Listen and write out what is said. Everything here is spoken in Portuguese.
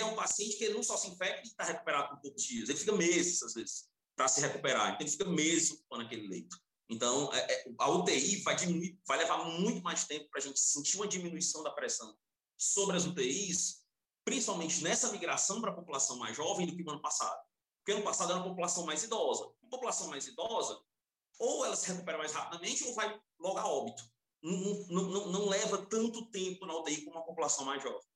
é um paciente que ele não só se infecta e está recuperado por poucos dias, ele fica meses, às vezes, para se recuperar. Então, ele fica meses ocupando aquele leito. Então, é, é, a UTI vai, diminuir, vai levar muito mais tempo para a gente sentir uma diminuição da pressão sobre as UTIs, principalmente nessa migração para a população mais jovem do que no ano passado. Porque ano passado era uma população mais idosa. Uma população mais idosa, ou ela se recupera mais rapidamente ou vai logo a óbito. Não, não, não, não leva tanto tempo na UTI como uma população mais jovem.